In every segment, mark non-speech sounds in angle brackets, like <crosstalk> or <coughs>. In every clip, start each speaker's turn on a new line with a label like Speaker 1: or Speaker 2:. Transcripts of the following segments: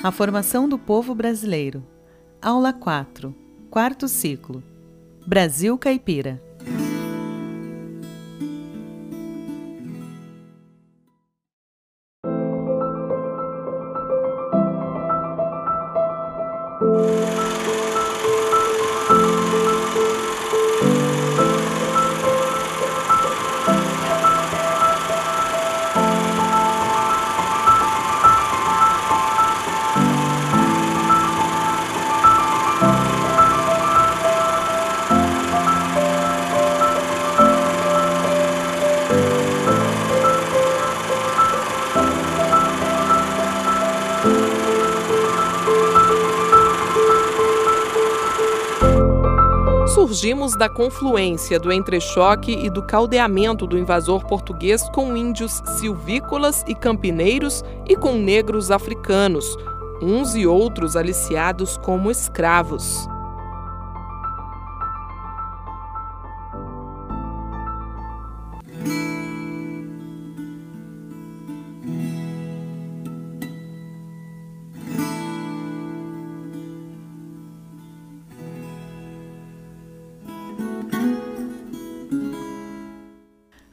Speaker 1: A formação do povo brasileiro. Aula 4. Quarto ciclo. Brasil Caipira.
Speaker 2: Da confluência do entrechoque e do caldeamento do invasor português com índios silvícolas e campineiros e com negros africanos, uns e outros aliciados como escravos.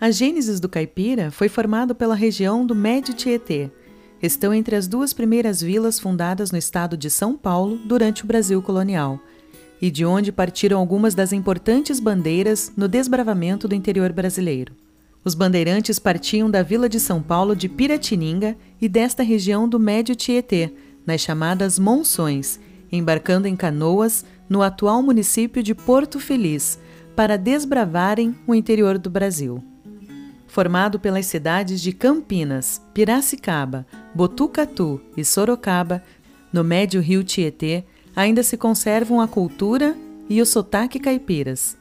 Speaker 1: A gênesis do caipira foi formado pela região do Médio Tietê. Estão entre as duas primeiras vilas fundadas no estado de São Paulo durante o Brasil colonial, e de onde partiram algumas das importantes bandeiras no desbravamento do interior brasileiro. Os bandeirantes partiam da vila de São Paulo de Piratininga e desta região do Médio Tietê, nas chamadas Monções, embarcando em canoas no atual município de Porto Feliz, para desbravarem o interior do Brasil formado pelas cidades de Campinas, Piracicaba, Botucatu e Sorocaba, no médio rio Tietê, ainda se conservam a cultura e o sotaque caipiras.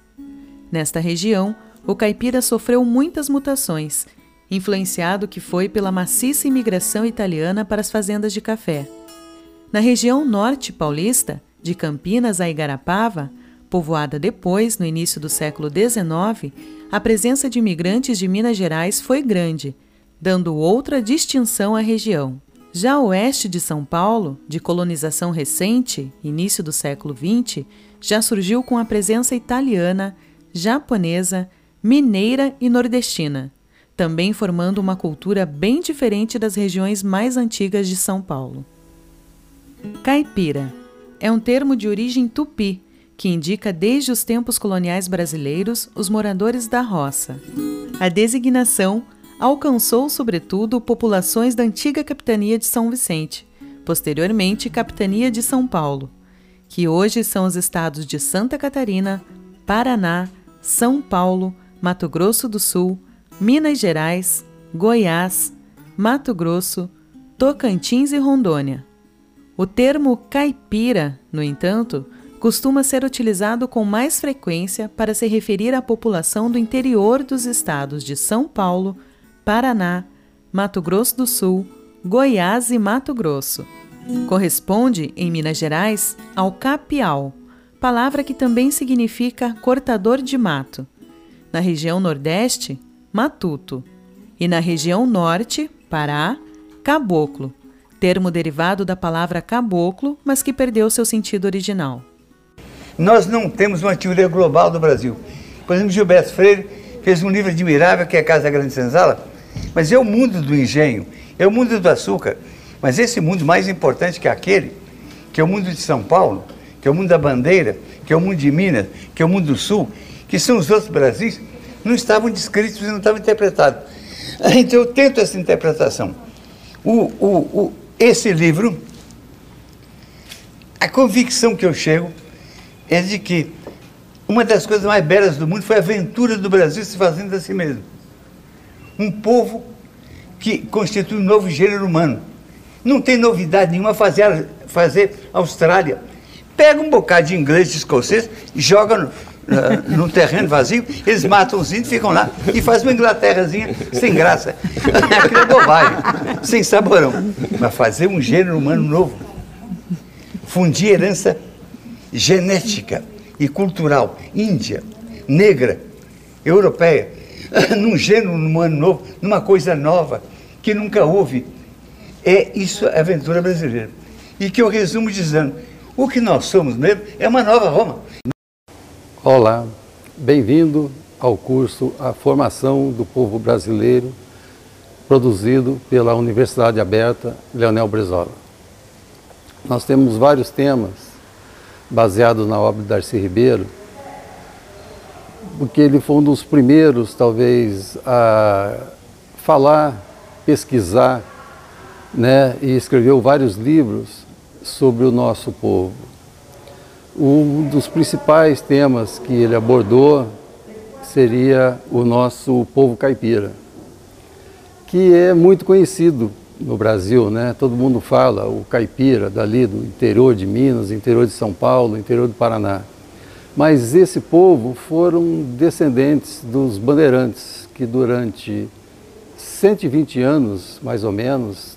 Speaker 1: Nesta região, o caipira sofreu muitas mutações, influenciado que foi pela maciça imigração italiana para as fazendas de café. Na região norte paulista, de Campinas a Igarapava, povoada depois, no início do século XIX, a presença de imigrantes de Minas Gerais foi grande, dando outra distinção à região. Já o oeste de São Paulo, de colonização recente, início do século XX, já surgiu com a presença italiana, japonesa, mineira e nordestina, também formando uma cultura bem diferente das regiões mais antigas de São Paulo. Caipira é um termo de origem tupi que indica desde os tempos coloniais brasileiros os moradores da roça. A designação alcançou, sobretudo, populações da antiga capitania de São Vicente, posteriormente capitania de São Paulo, que hoje são os estados de Santa Catarina, Paraná, São Paulo, Mato Grosso do Sul, Minas Gerais, Goiás, Mato Grosso, Tocantins e Rondônia. O termo caipira, no entanto, costuma ser utilizado com mais frequência para se referir à população do interior dos estados de São Paulo, Paraná, Mato Grosso do Sul, Goiás e Mato Grosso. Corresponde, em Minas Gerais, ao capial, palavra que também significa cortador de mato. Na região Nordeste, matuto. E na região Norte, Pará, caboclo, termo derivado da palavra caboclo, mas que perdeu seu sentido original.
Speaker 3: Nós não temos uma teoria global do Brasil. Por exemplo, Gilberto Freire fez um livro admirável que é Casa Grande Senzala, mas é o mundo do engenho, é o mundo do açúcar. Mas esse mundo mais importante que aquele, que é o mundo de São Paulo, que é o mundo da bandeira, que é o mundo de Minas, que é o mundo do Sul, que são os outros Brasis, não estavam descritos e não estavam interpretados. <laughs> Então eu tento essa interpretação. O, o, o, esse livro, a convicção que eu chego é de que uma das coisas mais belas do mundo foi a aventura do Brasil se fazendo a si mesmo. Um povo que constitui um novo gênero humano. Não tem novidade nenhuma fazer, fazer Austrália. Pega um bocado de inglês e escocês, joga no, uh, num terreno vazio, eles matam os índios, ficam lá e fazem uma Inglaterrazinha sem graça. <laughs> Aquilo é bobagem, sem saborão. Mas fazer um gênero humano novo, fundir herança genética e cultural índia, negra, europeia, <laughs> num gênero humano novo, numa coisa nova que nunca houve. É isso a aventura brasileira. e que eu resumo dizendo: o que nós somos mesmo é uma nova Roma.
Speaker 4: Olá, bem-vindo ao curso A Formação do Povo Brasileiro, produzido pela Universidade Aberta Leonel Brizola. Nós temos vários temas baseados na obra de Darcy Ribeiro, porque ele foi um dos primeiros, talvez, a falar, pesquisar, né, e escreveu vários livros sobre o nosso povo. Um dos principais temas que ele abordou seria o nosso povo caipira, que é muito conhecido no Brasil, né? Todo mundo fala o caipira dali do interior de Minas, interior de São Paulo, interior do Paraná. Mas esse povo foram descendentes dos bandeirantes que durante 120 anos, mais ou menos,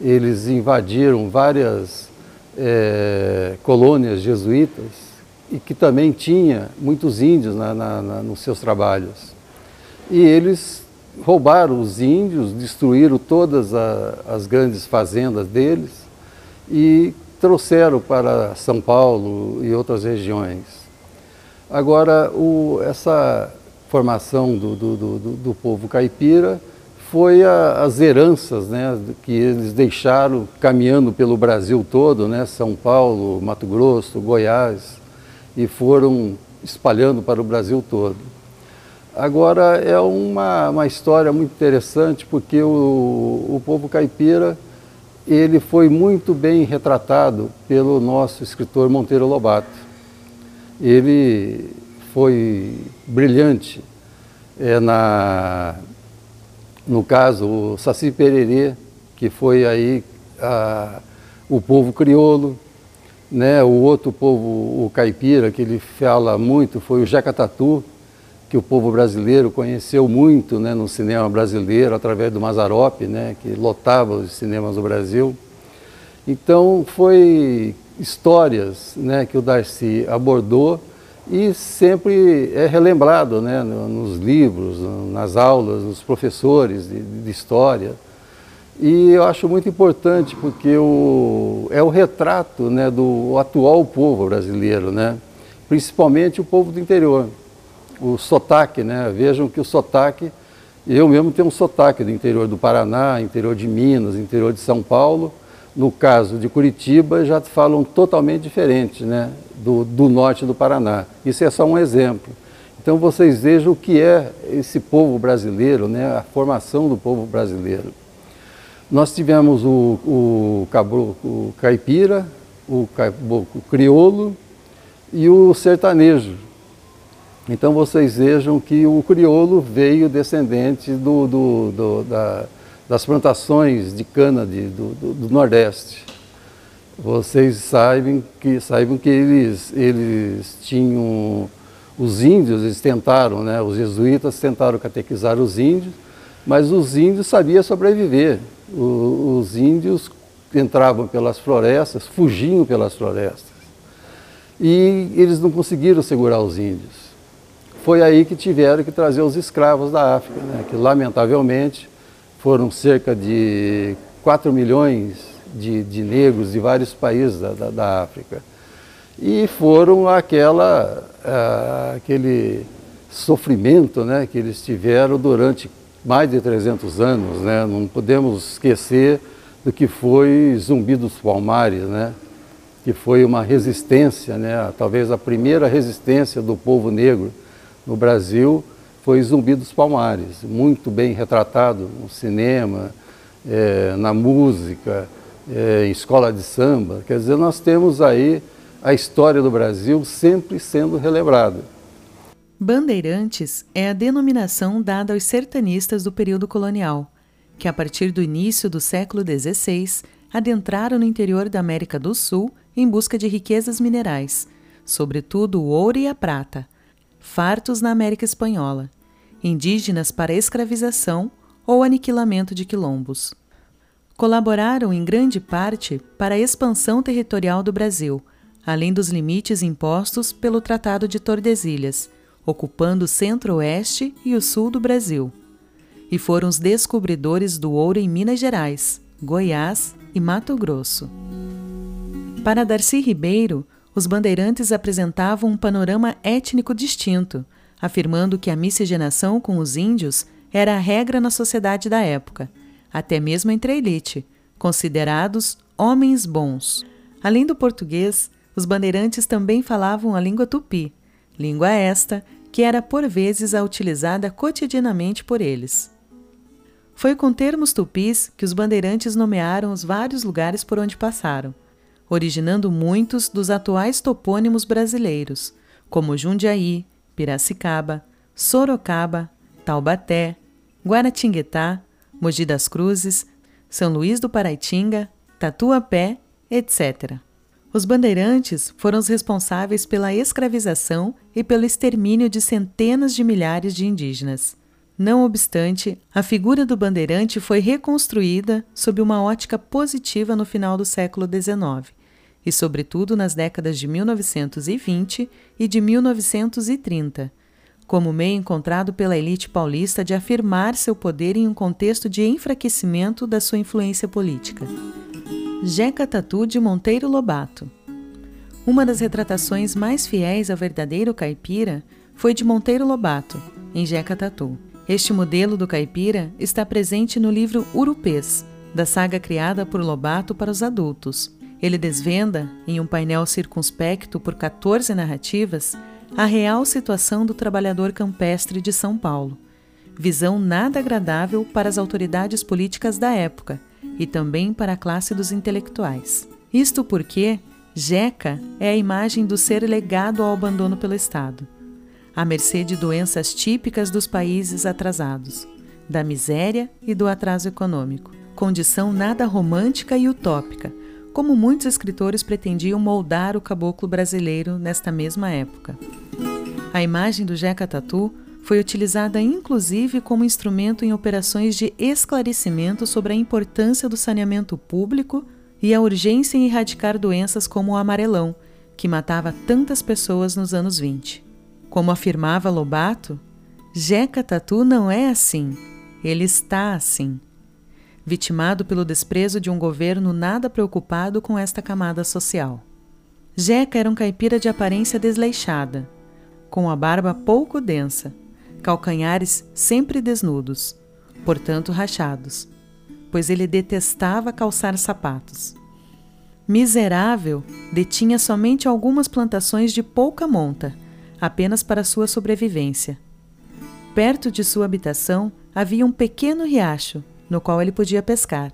Speaker 4: eles invadiram várias é, colônias jesuítas e que também tinha muitos índios na, na, na, nos seus trabalhos. E eles roubaram os índios, destruíram todas a, as grandes fazendas deles e trouxeram para São Paulo e outras regiões. Agora, o, essa formação do, do, do, do povo caipira foi a, as heranças né, que eles deixaram caminhando pelo Brasil todo, né, São Paulo, Mato Grosso, Goiás, e foram espalhando para o Brasil todo. Agora, é uma, uma história muito interessante porque o, o povo caipira ele foi muito bem retratado pelo nosso escritor Monteiro Lobato. Ele foi brilhante é, na, no caso, o Saci Pererê, que foi aí a, o povo crioulo, né? o outro povo, o caipira, que ele fala muito, foi o Jacatatu, que o povo brasileiro conheceu muito né, no cinema brasileiro, através do Mazarop, né, que lotava os cinemas do Brasil. Então, foi histórias né, que o Darcy abordou e sempre é relembrado né, nos livros, nas aulas, nos professores de, de história. E eu acho muito importante porque o, é o retrato né, do atual povo brasileiro, né? principalmente o povo do interior. O sotaque, né? vejam que o sotaque, eu mesmo tenho um sotaque do interior do Paraná, interior de Minas, interior de São Paulo. No caso de Curitiba, já falam totalmente diferente né? do, do norte do Paraná. Isso é só um exemplo. Então vocês vejam o que é esse povo brasileiro, né? a formação do povo brasileiro. Nós tivemos o, o, cabro, o caipira, o caboclo crioulo e o sertanejo. Então vocês vejam que o crioulo veio descendente do, do, do, da, das plantações de cana de, do, Nordeste. Vocês saibam que, saibam que eles, eles tinham, os índios, eles tentaram, né, os jesuítas tentaram catequizar os índios, mas os índios sabiam sobreviver o, os índios entravam pelas florestas, fugiam pelas florestas. E eles não conseguiram segurar os índios. Foi aí que tiveram que trazer os escravos da África, né, que lamentavelmente foram cerca de 4 milhões de, de negros de vários países da, da, da África. E foram aquela, aquele sofrimento né, que eles tiveram durante mais de 300 anos, né? não podemos esquecer do que foi Zumbi dos Palmares, né? que foi uma resistência, né? talvez a primeira resistência do povo negro no Brasil foi Zumbi dos Palmares, muito bem retratado no cinema, é, na música, é, em escola de samba. Quer dizer, nós temos aí a história do Brasil sempre sendo relembrada.
Speaker 1: Bandeirantes é a denominação dada aos sertanistas do período colonial, que a partir do início do século XVI adentraram no interior da América do Sul em busca de riquezas minerais, sobretudo o ouro e a prata, fartos na América Espanhola, indígenas para escravização ou aniquilamento de quilombos. Colaboraram em grande parte para a expansão territorial do Brasil, além dos limites impostos pelo Tratado de Tordesilhas ocupando o centro-oeste e o sul do Brasil. E foram os descobridores do ouro em Minas Gerais, Goiás e Mato Grosso. Para Darcy Ribeiro, os bandeirantes apresentavam um panorama étnico distinto, afirmando que a miscigenação com os índios era a regra na sociedade da época, até mesmo entre a elite, considerados homens bons. Além do português, os bandeirantes também falavam a língua tupi, língua esta que era por vezes a utilizada cotidianamente por eles. Foi com termos tupis que os bandeirantes nomearam os vários lugares por onde passaram, originando muitos dos atuais topônimos brasileiros, como Jundiaí, Piracicaba, Sorocaba, Taubaté, Guaratinguetá, Mogi das Cruzes, São Luís do Paraitinga, Tatuapé, etc. Os bandeirantes foram os responsáveis pela escravização e pelo extermínio de centenas de milhares de indígenas. Não obstante, a figura do bandeirante foi reconstruída sob uma ótica positiva no final do século XIX e, sobretudo, nas décadas de 1920 e de 1930, como meio encontrado pela elite paulista de afirmar seu poder em um contexto de enfraquecimento da sua influência política. Jeca Tatu de Monteiro Lobato Uma das retratações mais fiéis ao verdadeiro caipira foi de Monteiro Lobato, em Jeca Tatu. Este modelo do caipira está presente no livro Urupês, da saga criada por Lobato para os adultos. Ele desvenda, em um painel circunspecto por 14 narrativas, a real situação do trabalhador campestre de São Paulo, visão nada agradável para as autoridades políticas da época e também para a classe dos intelectuais. Isto porque Jeca é a imagem do ser legado ao abandono pelo Estado à mercê de doenças típicas dos países atrasados, da miséria e do atraso econômico. Condição nada romântica e utópica, como muitos escritores pretendiam moldar o caboclo brasileiro nesta mesma época. A imagem do Jeca Tatu foi utilizada inclusive como instrumento em operações de esclarecimento sobre a importância do saneamento público e a urgência em erradicar doenças como o amarelão, que matava tantas pessoas nos anos 20. Como afirmava Lobato, Jeca Tatu não é assim, ele está assim. Vitimado pelo desprezo de um governo nada preocupado com esta camada social. Jeca era um caipira de aparência desleixada, com a barba pouco densa, calcanhares sempre desnudos, portanto rachados, pois ele detestava calçar sapatos. Miserável, detinha somente algumas plantações de pouca monta apenas para sua sobrevivência. Perto de sua habitação havia um pequeno riacho, no qual ele podia pescar.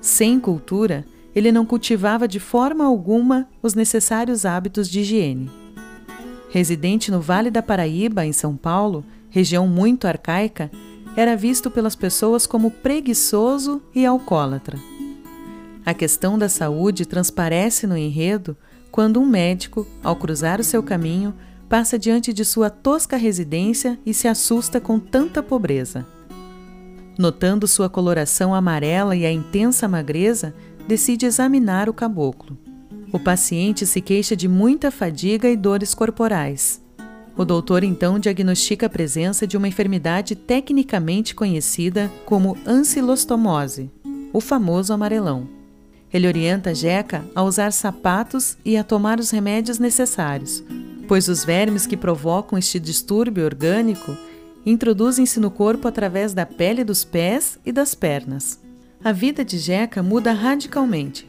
Speaker 1: Sem cultura, ele não cultivava de forma alguma os necessários hábitos de higiene. Residente no Vale da Paraíba, em São Paulo, região muito arcaica, era visto pelas pessoas como preguiçoso e alcoólatra. A questão da saúde transparece no enredo quando um médico, ao cruzar o seu caminho, passa diante de sua tosca residência e se assusta com tanta pobreza. Notando sua coloração amarela e a intensa magreza, decide examinar o caboclo. O paciente se queixa de muita fadiga e dores corporais. O doutor então diagnostica a presença de uma enfermidade tecnicamente conhecida como ancilostomose, o famoso amarelão. Ele orienta Jeca a usar sapatos e a tomar os remédios necessários, pois os vermes que provocam este distúrbio orgânico introduzem-se no corpo através da pele dos pés e das pernas. A vida de Jeca muda radicalmente.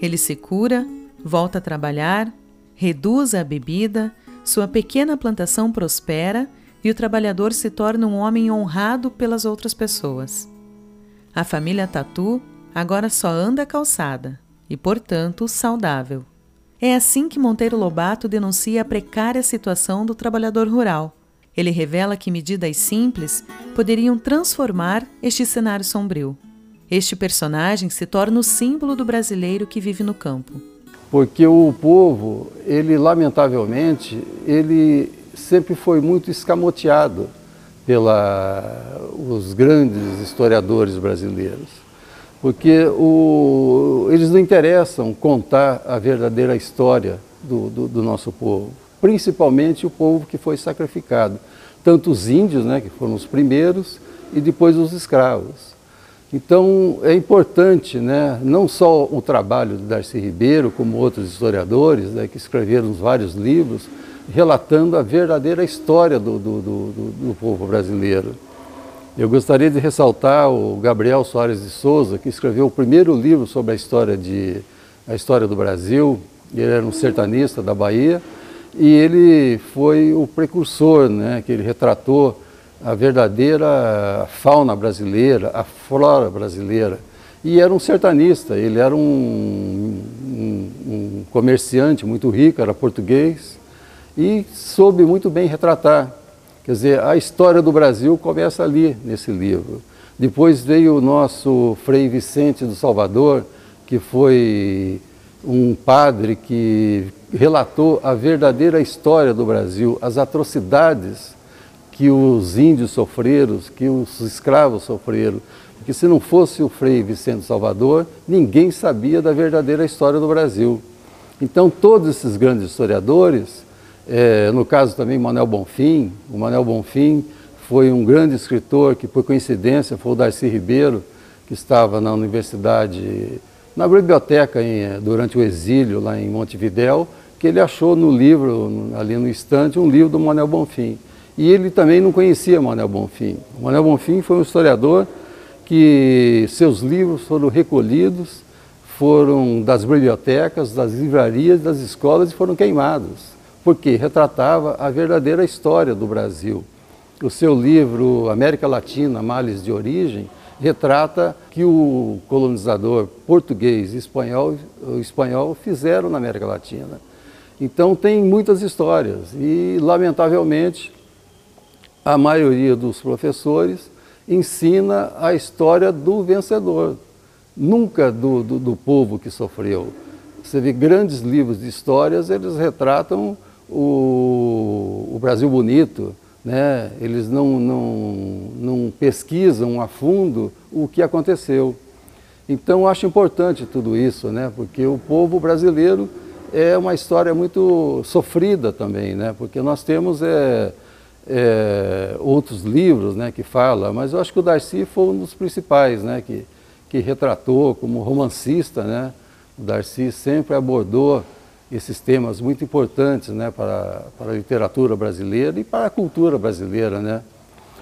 Speaker 1: Ele se cura, volta a trabalhar, reduz a bebida, sua pequena plantação prospera e o trabalhador se torna um homem honrado pelas outras pessoas. A família Tatu agora só anda calçada e, portanto, saudável. É assim que Monteiro Lobato denuncia a precária situação do trabalhador rural. Ele revela que medidas simples poderiam transformar este cenário sombrio. Este personagem se torna o símbolo do brasileiro que vive no campo.
Speaker 4: Porque o povo, ele lamentavelmente, ele sempre foi muito escamoteado pelos grandes historiadores brasileiros porque o, eles não interessam contar a verdadeira história do, do, do, nosso povo, principalmente o povo que foi sacrificado, tanto os índios, né, que foram os primeiros, e depois os escravos. Então é importante, né, não só o trabalho de Darcy Ribeiro, como outros historiadores né, que escreveram vários livros, relatando a verdadeira história do, do, do, do povo brasileiro. Eu gostaria de ressaltar o Gabriel Soares de Souza, que escreveu o primeiro livro sobre a história, de, a história do Brasil. Ele era um sertanista da Bahia e ele foi o precursor, né, que ele retratou a verdadeira fauna brasileira, a flora brasileira. E era um sertanista, ele era um, um, um comerciante muito rico, era português, e soube muito bem retratar. Quer dizer, a história do Brasil começa ali, nesse livro. Depois veio o nosso Frei Vicente do Salvador, que foi um padre que relatou a verdadeira história do Brasil, as atrocidades que os índios sofreram, que os escravos sofreram. Porque se não fosse o Frei Vicente Salvador, ninguém sabia da verdadeira história do Brasil. Então, todos esses grandes historiadores, é, no caso também Manuel Bonfim, o Manuel Bonfim foi um grande escritor que, por coincidência, foi o Darcy Ribeiro, que estava na universidade, na biblioteca em, durante o exílio lá em Montevidéu, que ele achou no livro, ali no estante, um livro do Manuel Bonfim. E ele também não conhecia Manuel Bonfim. O Manuel Bonfim foi um historiador que seus livros foram recolhidos, foram das bibliotecas, das livrarias, das escolas e foram queimados, porque retratava a verdadeira história do Brasil. O seu livro América Latina, Males de Origem, retrata que o colonizador português e espanhol, espanhol fizeram na América Latina. Então tem muitas histórias e, lamentavelmente, a maioria dos professores ensina a história do vencedor, nunca do, do, do, povo que sofreu. Você vê grandes livros de histórias, eles retratam o, o Brasil bonito, né? eles não, não, não pesquisam a fundo o que aconteceu. Então, acho importante tudo isso, né? porque o povo brasileiro é uma história muito sofrida também, né? porque nós temos. É, é, outros livros né, que fala, mas eu acho que o Darcy foi um dos principais, né, que, que retratou como romancista, né, o Darcy sempre abordou esses temas muito importantes né, para, para a literatura brasileira e para a cultura brasileira. Né?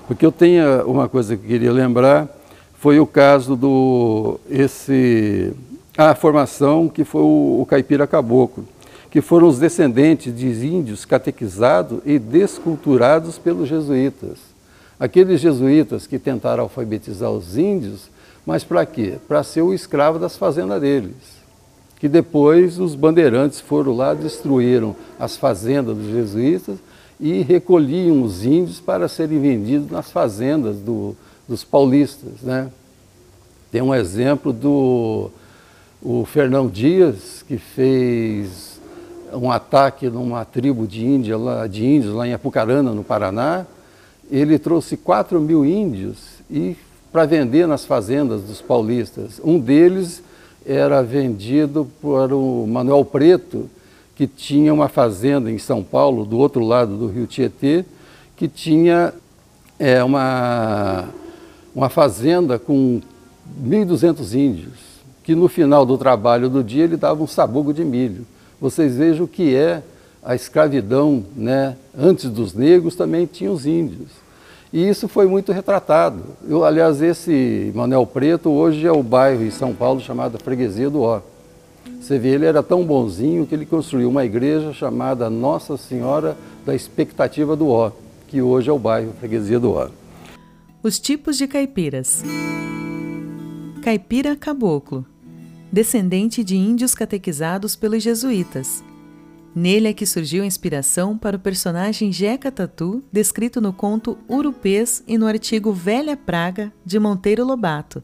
Speaker 4: Porque eu tenho uma coisa que queria lembrar, foi o caso do esse, a formação que foi o, o Caipira Caboclo que foram os descendentes de índios catequizados e desculturados pelos jesuítas. Aqueles jesuítas que tentaram alfabetizar os índios, mas para quê? Para ser o escravo das fazendas deles. Que depois os bandeirantes foram lá, destruíram as fazendas dos jesuítas e recolhiam os índios para serem vendidos nas fazendas do, dos paulistas. Né? Tem um exemplo do o Fernão Dias, que fez um ataque numa tribo de, Índia, lá, de índios lá em Apucarana, no Paraná. Ele trouxe 4 mil índios e para vender nas fazendas dos paulistas. Um deles era vendido por o Manuel Preto, que tinha uma fazenda em São Paulo, do outro lado do rio Tietê, que tinha é, uma, uma fazenda com 1.200 índios, que no final do trabalho do dia ele dava um sabugo de milho vocês vejam o que é a escravidão, né? Antes dos negros também tinha os índios. E isso foi muito retratado. Eu, aliás, esse Manuel Preto hoje é o bairro em São Paulo chamado Freguesia do Ó. Você vê, ele era tão bonzinho que ele construiu uma igreja chamada Nossa Senhora da Expectativa do Ó, que hoje é o bairro Freguesia do Ó.
Speaker 1: Os tipos de caipiras. Caipira caboclo descendente de índios catequizados pelos jesuítas. Nele é que surgiu a inspiração para o personagem Jeca Tatu, descrito no conto Urupês e no artigo Velha Praga, de Monteiro Lobato.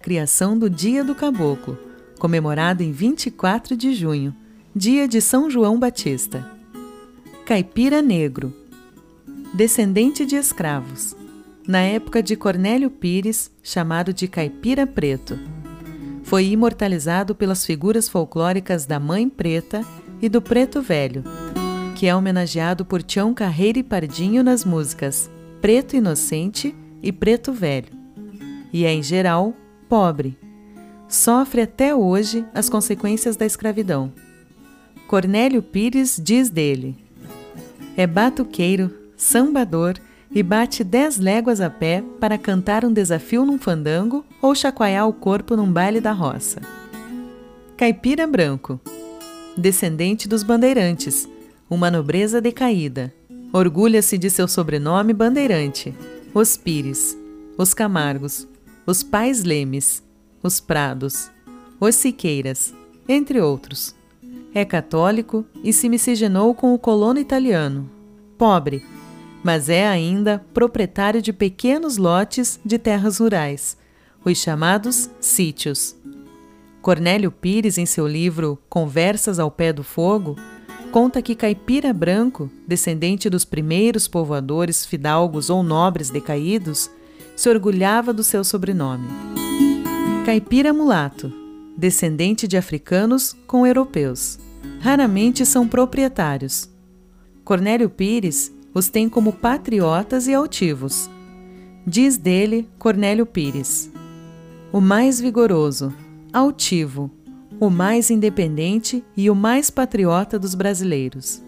Speaker 1: Criação do Dia do Caboclo, comemorado em 24 de junho, dia de São João Batista. Caipira Negro, descendente de escravos. Na época de Cornélio Pires, chamado de Caipira Preto foi imortalizado pelas figuras folclóricas da Mãe Preta e do Preto Velho, que é homenageado por Tião Carreira e Pardinho nas músicas Preto Inocente e Preto Velho, e é, em geral, pobre. Sofre até hoje as consequências da escravidão. Cornélio Pires diz dele: É batuqueiro, sambador e bate dez léguas a pé para cantar um desafio num fandango ou chacoalhar o corpo num baile da roça. Caipira Branco, descendente dos bandeirantes, uma nobreza decaída. Orgulha-se de seu sobrenome bandeirante, os Pires, os Camargos, os Pais Lemes, os Prados, os Siqueiras, entre outros. É católico e se miscigenou com o colono italiano. Pobre, mas é ainda proprietário de pequenos lotes de terras rurais, os chamados sítios. Cornélio Pires, em seu livro Conversas ao Pé do Fogo, conta que Caipira Branco, descendente dos primeiros povoadores fidalgos ou nobres decaídos, se orgulhava do seu sobrenome. Caipira Mulato, descendente de africanos com europeus. Raramente são proprietários. Cornélio Pires os tem como patriotas e altivos. Diz dele Cornélio Pires: o mais vigoroso, altivo, o mais independente e o mais patriota dos brasileiros.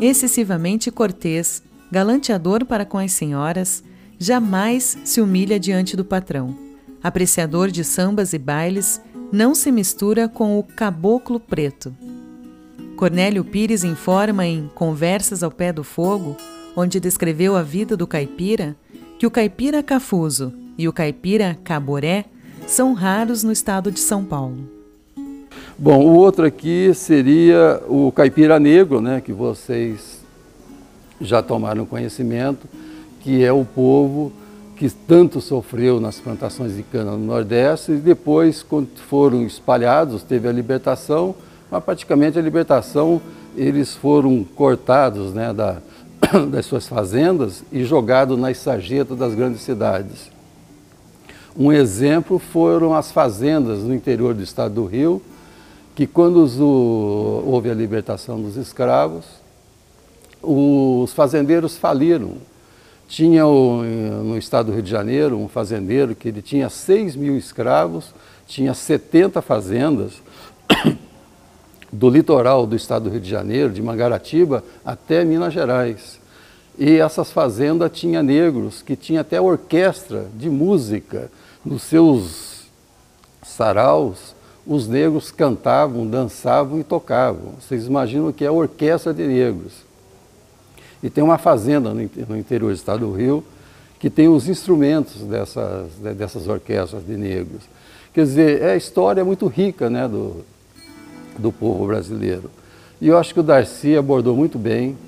Speaker 1: Excessivamente cortês, galanteador para com as senhoras, jamais se humilha diante do patrão. Apreciador de sambas e bailes, não se mistura com o caboclo preto. Cornélio Pires informa em Conversas ao Pé do Fogo, onde descreveu a vida do caipira, que o caipira cafuso e o caipira caboré são raros no estado de São Paulo.
Speaker 4: Bom, o outro aqui seria o caipira negro, né, que vocês já tomaram conhecimento, que é o povo que tanto sofreu nas plantações de cana no Nordeste e depois, quando foram espalhados, teve a libertação, mas praticamente a libertação eles foram cortados né, da, <coughs> das suas fazendas e jogados nas sarjetas das grandes cidades. Um exemplo foram as fazendas no interior do estado do Rio, que quando houve a libertação dos escravos, os fazendeiros faliram. Tinha no estado do Rio de Janeiro um fazendeiro que ele tinha 6 mil escravos, tinha 70 fazendas, <coughs> do litoral do estado do Rio de Janeiro, de Mangaratiba até Minas Gerais. E essas fazendas tinham negros que tinha até orquestra de música nos seus saraus. Os negros cantavam, dançavam e tocavam. Vocês imaginam o que é a orquestra de negros. E tem uma fazenda no interior do estado do Rio que tem os instrumentos dessas, dessas orquestras de negros. Quer dizer, é a história muito rica né, do, do povo brasileiro. E eu acho que o Darcy abordou muito bem,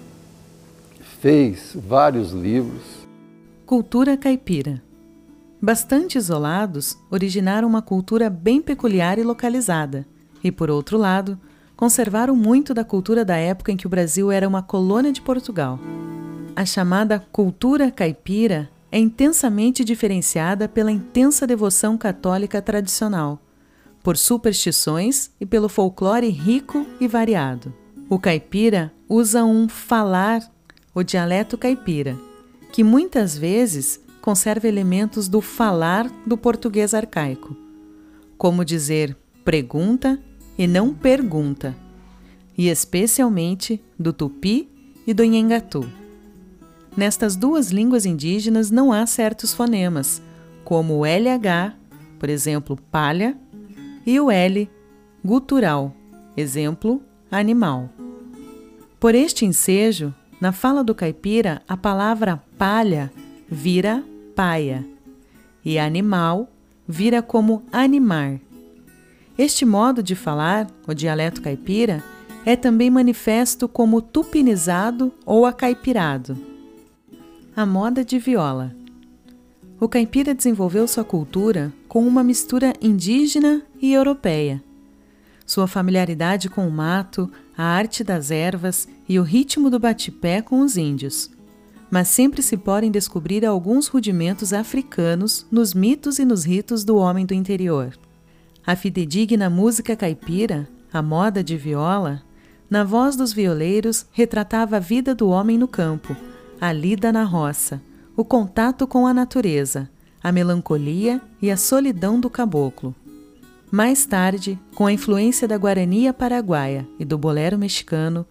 Speaker 4: fez vários livros.
Speaker 1: Cultura caipira. Bastante isolados, originaram uma cultura bem peculiar e localizada. E, por outro lado, conservaram muito da cultura da época em que o Brasil era uma colônia de Portugal. A chamada cultura caipira é intensamente diferenciada pela intensa devoção católica tradicional por superstições e pelo folclore rico e variado. O caipira usa um falar, o dialeto caipira, que muitas vezes conserva elementos do falar do português arcaico, como dizer pregunta e não pergunta, e especialmente do tupi e do nhengatu. Nestas duas línguas indígenas não há certos fonemas, como o LH, por exemplo, palha, e o L, gutural, exemplo, animal. Por este ensejo, na fala do caipira, a palavra palha vira paia e animal vira como animar. Este modo de falar, o dialeto caipira, é também manifesto como tupinizado ou acaipirado. A moda de viola. O caipira desenvolveu sua cultura com uma mistura indígena e europeia. Sua familiaridade com o mato, a arte das ervas e o ritmo do bate-pé com os índios. Mas sempre se podem descobrir alguns rudimentos africanos nos mitos e nos ritos do homem do interior. A fidedigna música caipira, a moda de viola, na voz dos violeiros retratava a vida do homem no campo, a lida na roça, o contato com a natureza, a melancolia e a solidão do caboclo. Mais tarde, com a influência da guarania paraguaia e do bolero mexicano,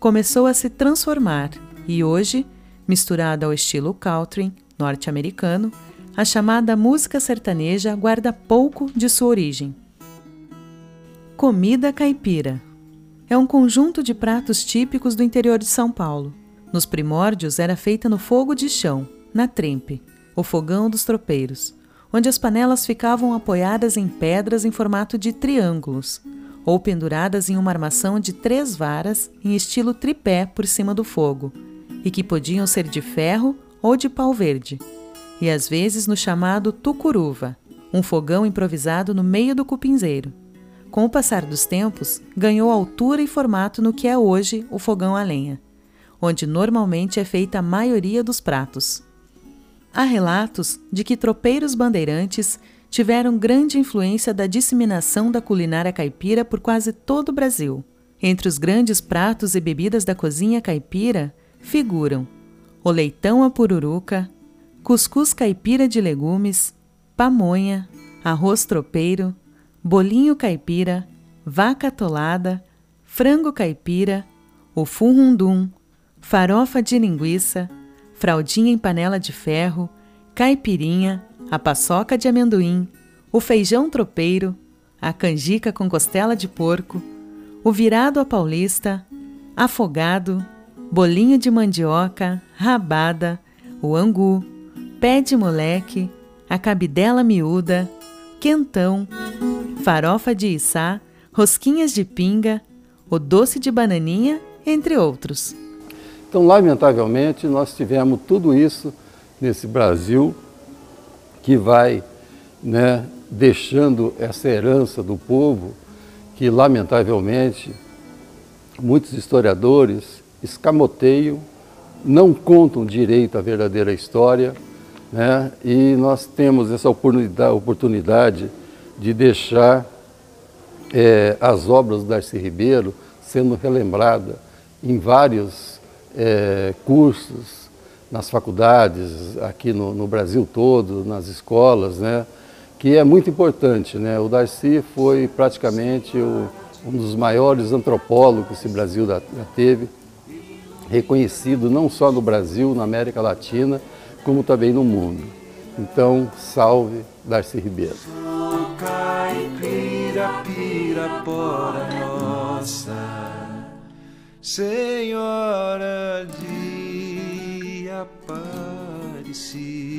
Speaker 1: começou a se transformar e hoje, misturada ao estilo country norte-americano, a chamada música sertaneja guarda pouco de sua origem. Comida caipira é um conjunto de pratos típicos do interior de São Paulo. Nos primórdios era feita no fogo de chão, na trempe, o fogão dos tropeiros onde as panelas ficavam apoiadas em pedras em formato de triângulos, ou penduradas em uma armação de três varas em estilo tripé por cima do fogo, e que podiam ser de ferro ou de pau verde, e às vezes no chamado tucuruva, um fogão improvisado no meio do cupinzeiro. Com o passar dos tempos, ganhou altura e formato no que é hoje o fogão a lenha, onde normalmente é feita a maioria dos pratos. Há relatos de que tropeiros bandeirantes tiveram grande influência da disseminação da culinária caipira por quase todo o Brasil. Entre os grandes pratos e bebidas da cozinha caipira figuram o leitão à pururuca, cuscuz caipira de legumes, pamonha, arroz tropeiro, bolinho caipira, vaca atolada, frango caipira, o furrundum, farofa de linguiça, fraldinha em panela de ferro, caipirinha, a paçoca de amendoim, o feijão tropeiro, a canjica com costela de porco, o virado a paulista, afogado, bolinho de mandioca, rabada, o angu, pé de moleque, a cabidela miúda, quentão, farofa de içá, rosquinhas de pinga, o doce de bananinha, entre outros.
Speaker 4: Então, lamentavelmente, nós tivemos tudo isso nesse Brasil que vai né, deixando essa herança do povo que, lamentavelmente, muitos historiadores escamoteiam, não contam direito a verdadeira história, né, e nós temos essa oportunidade de deixar é, as obras do Darcy Ribeiro sendo relembrada em vários é, cursos nas faculdades, aqui no, no, Brasil todo, nas escolas, né, que é muito importante. Né? O Darcy foi praticamente o, um dos maiores antropólogos que esse Brasil já teve, reconhecido não só no Brasil, na América Latina, como também no mundo. Então, salve Darcy Ribeiro. Senhora de Aparecida.